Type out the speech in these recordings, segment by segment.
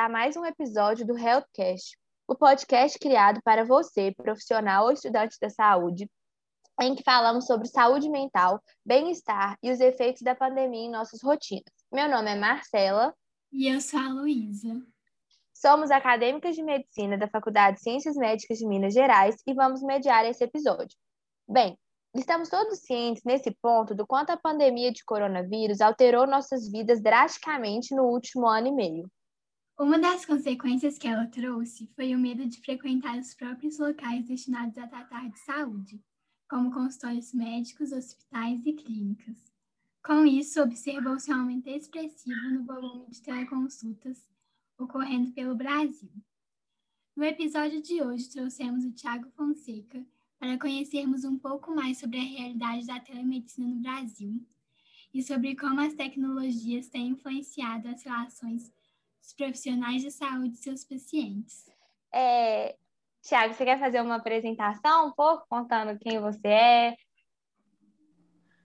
A mais um episódio do Healthcast, o podcast criado para você, profissional ou estudante da saúde, em que falamos sobre saúde mental, bem-estar e os efeitos da pandemia em nossas rotinas. Meu nome é Marcela. E eu sou a Luísa. Somos acadêmicas de medicina da Faculdade de Ciências Médicas de Minas Gerais e vamos mediar esse episódio. Bem, estamos todos cientes nesse ponto do quanto a pandemia de coronavírus alterou nossas vidas drasticamente no último ano e meio. Uma das consequências que ela trouxe foi o medo de frequentar os próprios locais destinados a tratar de saúde, como consultórios médicos, hospitais e clínicas. Com isso, observou-se um aumento expressivo no volume de teleconsultas ocorrendo pelo Brasil. No episódio de hoje, trouxemos o Tiago Fonseca para conhecermos um pouco mais sobre a realidade da telemedicina no Brasil e sobre como as tecnologias têm influenciado as relações dos profissionais de saúde e seus pacientes. É, Tiago, você quer fazer uma apresentação um pouco, contando quem você é?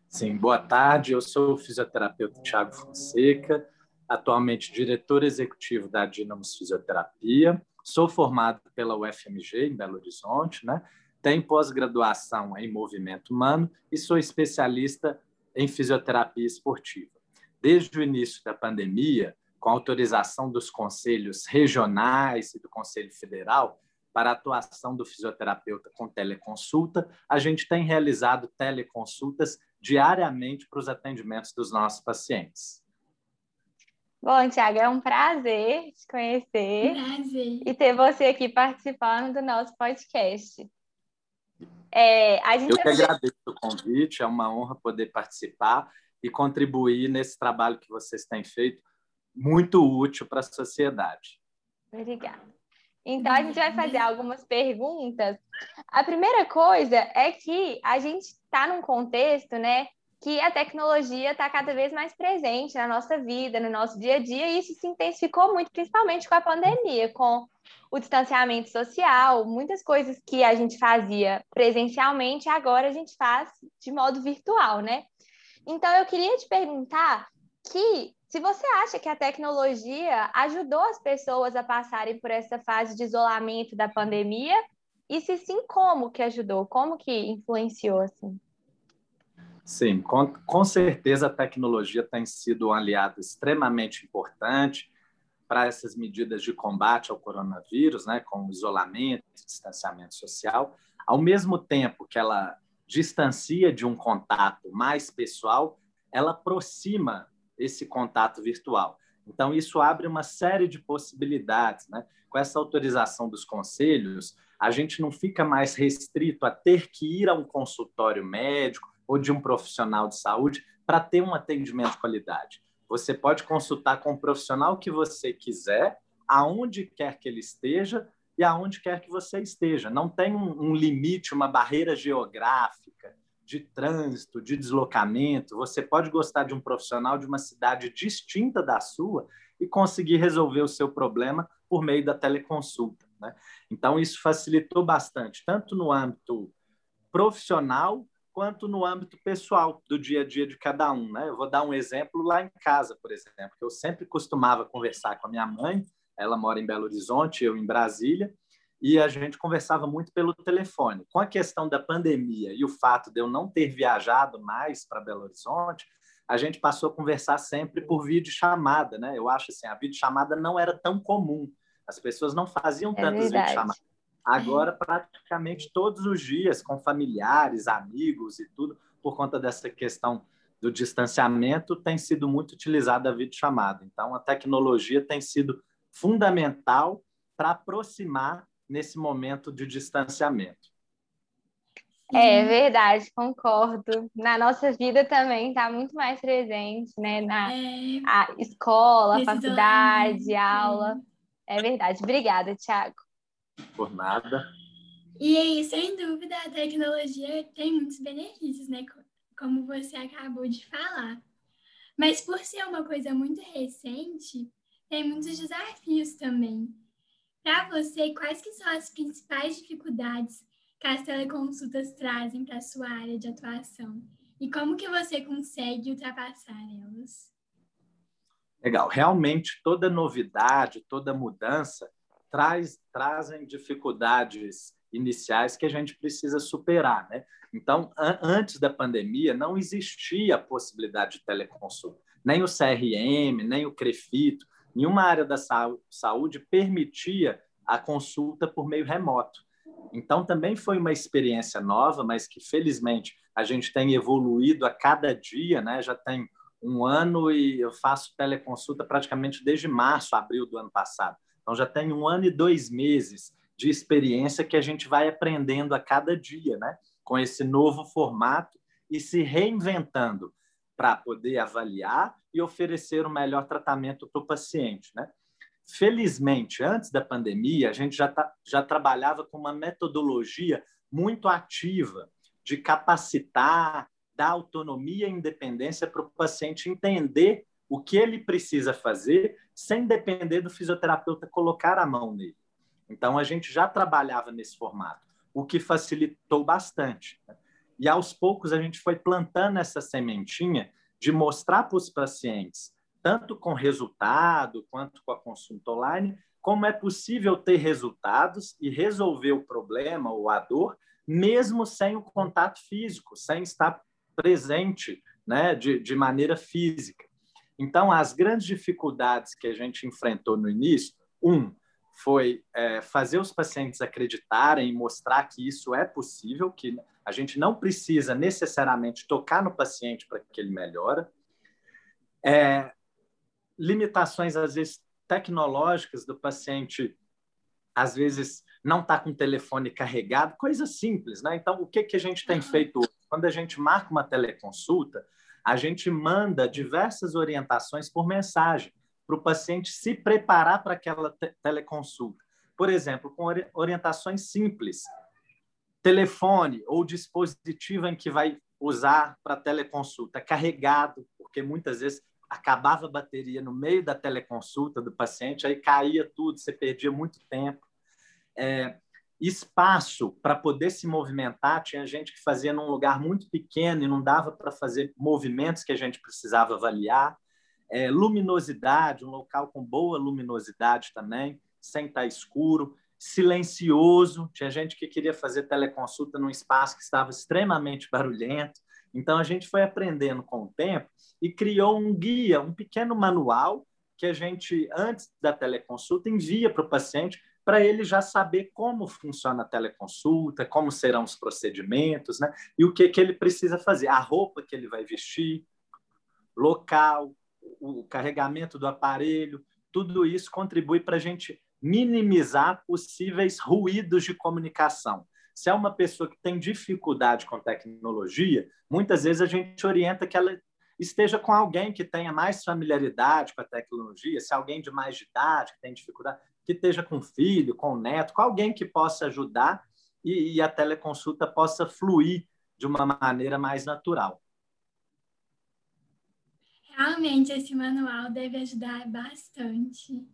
Sim, boa tarde. Eu sou o fisioterapeuta Tiago Fonseca, atualmente diretor executivo da Dinamos Fisioterapia. Sou formado pela UFMG, em Belo Horizonte, né? tenho pós-graduação em movimento humano e sou especialista em fisioterapia esportiva. Desde o início da pandemia, com autorização dos conselhos regionais e do Conselho Federal, para a atuação do fisioterapeuta com teleconsulta, a gente tem realizado teleconsultas diariamente para os atendimentos dos nossos pacientes. Bom, Tiago, é um prazer te conhecer prazer. e ter você aqui participando do nosso podcast. É, Eu que agradeço o convite, é uma honra poder participar e contribuir nesse trabalho que vocês têm feito, muito útil para a sociedade. Obrigada. Então, a gente vai fazer algumas perguntas. A primeira coisa é que a gente está num contexto, né, que a tecnologia está cada vez mais presente na nossa vida, no nosso dia a dia, e isso se intensificou muito, principalmente com a pandemia, com o distanciamento social, muitas coisas que a gente fazia presencialmente, agora a gente faz de modo virtual, né? Então, eu queria te perguntar que se você acha que a tecnologia ajudou as pessoas a passarem por essa fase de isolamento da pandemia, e se sim, como que ajudou? Como que influenciou, assim? Sim, com, com certeza a tecnologia tem sido um aliado extremamente importante para essas medidas de combate ao coronavírus, né, com isolamento, distanciamento social, ao mesmo tempo que ela distancia de um contato mais pessoal, ela aproxima esse contato virtual. Então, isso abre uma série de possibilidades. Né? Com essa autorização dos conselhos, a gente não fica mais restrito a ter que ir a um consultório médico ou de um profissional de saúde para ter um atendimento de qualidade. Você pode consultar com o profissional que você quiser, aonde quer que ele esteja e aonde quer que você esteja. Não tem um, um limite, uma barreira geográfica de trânsito, de deslocamento. Você pode gostar de um profissional de uma cidade distinta da sua e conseguir resolver o seu problema por meio da teleconsulta. Né? Então, isso facilitou bastante, tanto no âmbito profissional quanto no âmbito pessoal do dia a dia de cada um. Né? Eu vou dar um exemplo lá em casa, por exemplo, que eu sempre costumava conversar com a minha mãe, ela mora em Belo Horizonte, eu em Brasília, e a gente conversava muito pelo telefone. Com a questão da pandemia e o fato de eu não ter viajado mais para Belo Horizonte, a gente passou a conversar sempre por videochamada, né? Eu acho assim, a videochamada não era tão comum. As pessoas não faziam é tantas videochamadas. Agora, praticamente todos os dias, com familiares, amigos e tudo, por conta dessa questão do distanciamento, tem sido muito utilizada a videochamada. Então, a tecnologia tem sido fundamental para aproximar nesse momento de distanciamento. É verdade, concordo. Na nossa vida também está muito mais presente, né? Na é, a escola, faculdade, aula. É verdade. Obrigada, Tiago. Por nada. E aí, sem dúvida, a tecnologia tem muitos benefícios, né? Como você acabou de falar. Mas por ser uma coisa muito recente, tem muitos desafios também. Para você, quais que são as principais dificuldades que as teleconsultas trazem para a sua área de atuação? E como que você consegue ultrapassar elas? Legal. Realmente, toda novidade, toda mudança traz, trazem dificuldades iniciais que a gente precisa superar. Né? Então, an antes da pandemia, não existia a possibilidade de teleconsulta. Nem o CRM, nem o CREFITO, nenhuma área da saúde permitia a consulta por meio remoto. Então, também foi uma experiência nova, mas que, felizmente, a gente tem evoluído a cada dia, né? já tem um ano e eu faço teleconsulta praticamente desde março, abril do ano passado. Então, já tem um ano e dois meses de experiência que a gente vai aprendendo a cada dia, né? com esse novo formato e se reinventando para poder avaliar e oferecer o melhor tratamento para o paciente. Né? Felizmente, antes da pandemia, a gente já, tá, já trabalhava com uma metodologia muito ativa de capacitar, dar autonomia e independência para o paciente entender o que ele precisa fazer sem depender do fisioterapeuta colocar a mão nele. Então, a gente já trabalhava nesse formato, o que facilitou bastante. Né? E aos poucos a gente foi plantando essa sementinha de mostrar para os pacientes tanto com resultado quanto com a consulta online, como é possível ter resultados e resolver o problema ou a dor, mesmo sem o contato físico, sem estar presente né, de, de maneira física. Então, as grandes dificuldades que a gente enfrentou no início, um, foi é, fazer os pacientes acreditarem e mostrar que isso é possível, que a gente não precisa necessariamente tocar no paciente para que ele melhore. É, limitações, às vezes, tecnológicas do paciente, às vezes, não está com o telefone carregado, coisa simples, né? Então, o que, que a gente tem feito hoje? Quando a gente marca uma teleconsulta, a gente manda diversas orientações por mensagem para o paciente se preparar para aquela te teleconsulta. Por exemplo, com orientações simples. Telefone ou dispositivo em que vai usar para teleconsulta carregado, porque muitas vezes acabava a bateria no meio da teleconsulta do paciente, aí caía tudo, você perdia muito tempo. É, espaço para poder se movimentar, tinha gente que fazia num lugar muito pequeno e não dava para fazer movimentos que a gente precisava avaliar. É, luminosidade, um local com boa luminosidade também, sem estar escuro. Silencioso, tinha gente que queria fazer teleconsulta num espaço que estava extremamente barulhento. Então, a gente foi aprendendo com o tempo e criou um guia, um pequeno manual que a gente, antes da teleconsulta, envia para o paciente para ele já saber como funciona a teleconsulta, como serão os procedimentos, né? E o que, que ele precisa fazer, a roupa que ele vai vestir, local, o carregamento do aparelho, tudo isso contribui para a gente minimizar possíveis ruídos de comunicação. Se é uma pessoa que tem dificuldade com tecnologia, muitas vezes a gente orienta que ela esteja com alguém que tenha mais familiaridade com a tecnologia, se alguém de mais idade que tem dificuldade, que esteja com filho, com neto, com alguém que possa ajudar e, e a teleconsulta possa fluir de uma maneira mais natural. Realmente, esse manual deve ajudar bastante.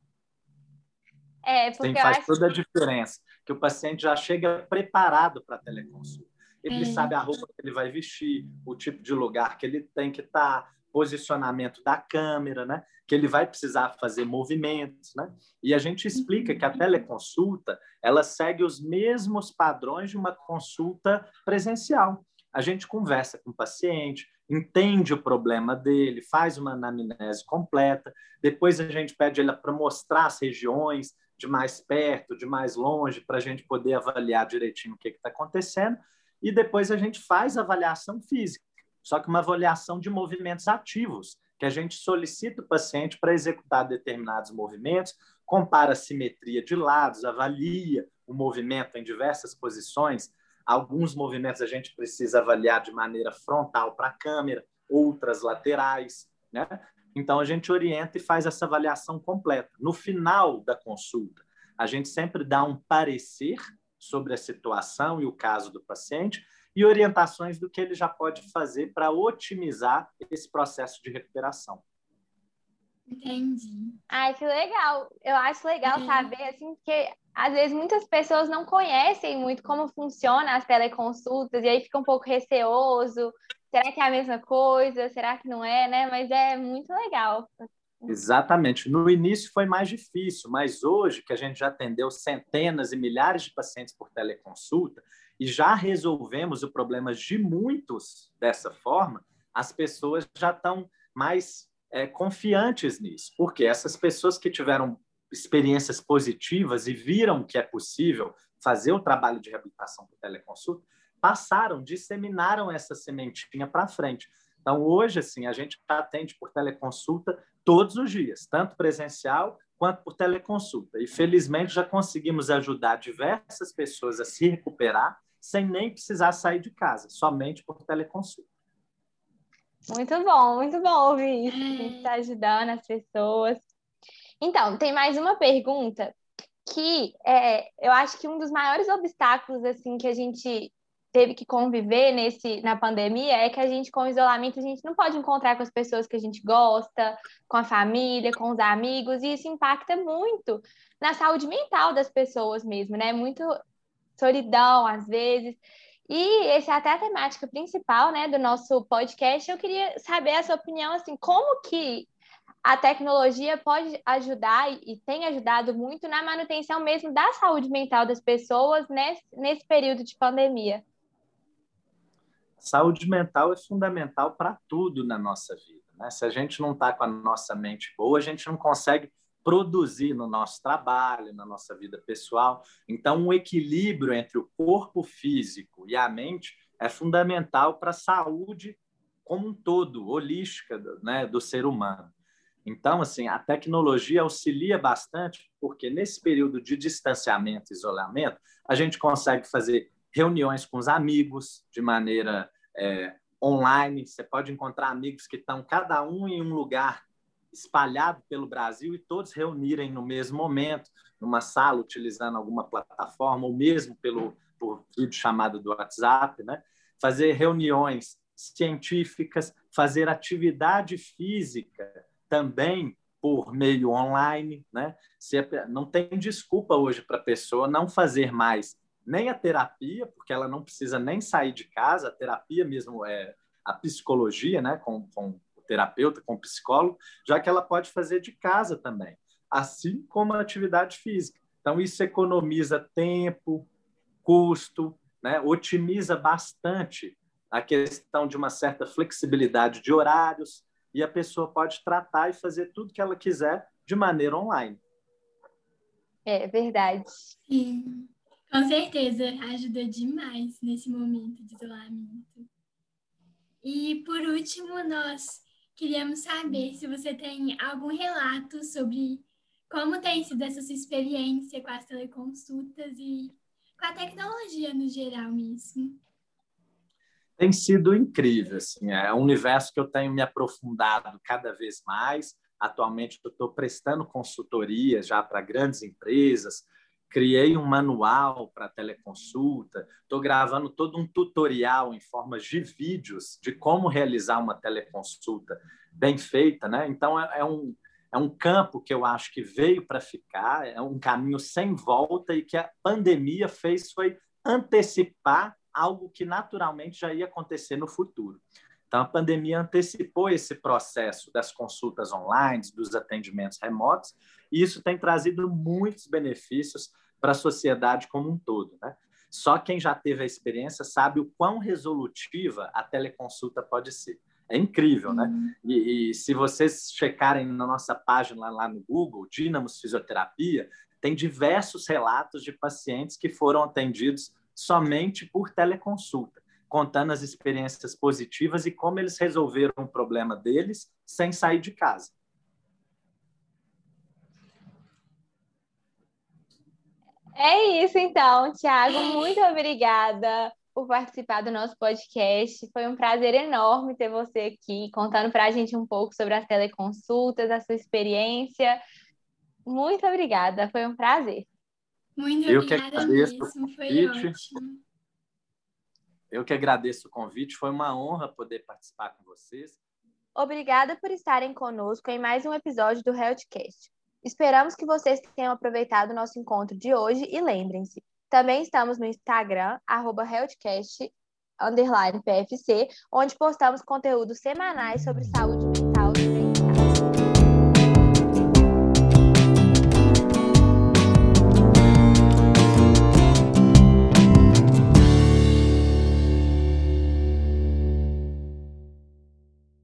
É, porque Sim, faz acho... toda a diferença que o paciente já chega preparado para a teleconsulta. Ele é. sabe a roupa que ele vai vestir, o tipo de lugar que ele tem que estar, tá, posicionamento da câmera, né? Que ele vai precisar fazer movimentos, né? E a gente explica que a teleconsulta ela segue os mesmos padrões de uma consulta presencial. A gente conversa com o paciente, entende o problema dele, faz uma anamnese completa, depois a gente pede ele para mostrar as regiões, de mais perto, de mais longe, para a gente poder avaliar direitinho o que está acontecendo. E depois a gente faz avaliação física, só que uma avaliação de movimentos ativos, que a gente solicita o paciente para executar determinados movimentos, compara a simetria de lados, avalia o movimento em diversas posições. Alguns movimentos a gente precisa avaliar de maneira frontal para a câmera, outras laterais, né? Então, a gente orienta e faz essa avaliação completa. No final da consulta, a gente sempre dá um parecer sobre a situação e o caso do paciente e orientações do que ele já pode fazer para otimizar esse processo de recuperação. Entendi. Ai, que legal. Eu acho legal é. saber, assim, porque às vezes muitas pessoas não conhecem muito como funciona as teleconsultas e aí fica um pouco receoso será que é a mesma coisa? Será que não é, né? Mas é muito legal Exatamente. No início foi mais difícil, mas hoje que a gente já atendeu centenas e milhares de pacientes por teleconsulta e já resolvemos o problema de muitos dessa forma, as pessoas já estão mais é, confiantes nisso, porque essas pessoas que tiveram experiências positivas e viram que é possível fazer o trabalho de reabilitação por teleconsulta, passaram, disseminaram essa sementinha para frente. Então, hoje, assim, a gente atende por teleconsulta todos os dias, tanto presencial quanto por teleconsulta. E, felizmente, já conseguimos ajudar diversas pessoas a se recuperar sem nem precisar sair de casa, somente por teleconsulta. Muito bom, muito bom ouvir isso. A gente está ajudando as pessoas. Então, tem mais uma pergunta que é, eu acho que um dos maiores obstáculos assim que a gente teve que conviver nesse na pandemia é que a gente com o isolamento a gente não pode encontrar com as pessoas que a gente gosta, com a família, com os amigos, e isso impacta muito na saúde mental das pessoas mesmo, né? Muito solidão às vezes. E essa é até a temática principal, né, do nosso podcast. Eu queria saber a sua opinião assim, como que a tecnologia pode ajudar e tem ajudado muito na manutenção mesmo da saúde mental das pessoas nesse, nesse período de pandemia. Saúde mental é fundamental para tudo na nossa vida. Né? Se a gente não está com a nossa mente boa, a gente não consegue produzir no nosso trabalho, na nossa vida pessoal. Então, um equilíbrio entre o corpo físico e a mente é fundamental para a saúde como um todo, holística né, do ser humano. Então, assim, a tecnologia auxilia bastante, porque nesse período de distanciamento e isolamento, a gente consegue fazer reuniões com os amigos de maneira é, online. Você pode encontrar amigos que estão cada um em um lugar espalhado pelo Brasil e todos reunirem no mesmo momento, numa sala, utilizando alguma plataforma, ou mesmo pelo por vídeo chamado do WhatsApp, né? fazer reuniões científicas, fazer atividade física também por meio online, né? Se não tem desculpa hoje para a pessoa não fazer mais nem a terapia, porque ela não precisa nem sair de casa, a terapia mesmo é a psicologia, né, com, com terapeuta, com o psicólogo, já que ela pode fazer de casa também, assim como a atividade física. Então isso economiza tempo, custo, né, otimiza bastante a questão de uma certa flexibilidade de horários, e a pessoa pode tratar e fazer tudo que ela quiser de maneira online. É verdade. Sim, com certeza ajuda demais nesse momento de isolamento. E por último, nós queríamos saber se você tem algum relato sobre como tem sido essa sua experiência com as teleconsultas e com a tecnologia no geral mesmo tem sido incrível. Assim, é um universo que eu tenho me aprofundado cada vez mais. Atualmente, eu estou prestando consultoria já para grandes empresas, criei um manual para teleconsulta, estou gravando todo um tutorial em formas de vídeos de como realizar uma teleconsulta bem feita. Né? Então, é, é um, é um campo que eu acho que veio para ficar, é um caminho sem volta e que a pandemia fez foi antecipar algo que naturalmente já ia acontecer no futuro. Então, a pandemia antecipou esse processo das consultas online, dos atendimentos remotos, e isso tem trazido muitos benefícios para a sociedade como um todo. Né? Só quem já teve a experiência sabe o quão resolutiva a teleconsulta pode ser. É incrível, né? Uhum. E, e, se vocês checarem na nossa página lá no Google, Dínamos Fisioterapia, tem diversos relatos de pacientes que foram atendidos somente por teleconsulta, contando as experiências positivas e como eles resolveram o problema deles sem sair de casa. É isso, então, Tiago. Muito obrigada por participar do nosso podcast. Foi um prazer enorme ter você aqui, contando para a gente um pouco sobre as teleconsultas, a sua experiência. Muito obrigada, foi um prazer. Muito eu obrigada que agradeço mesmo, foi ótimo. Eu que agradeço o convite, foi uma honra poder participar com vocês. Obrigada por estarem conosco em mais um episódio do Healthcast. Esperamos que vocês tenham aproveitado o nosso encontro de hoje e lembrem-se, também estamos no Instagram, arroba Healthcast, PFC, onde postamos conteúdos semanais sobre saúde mental.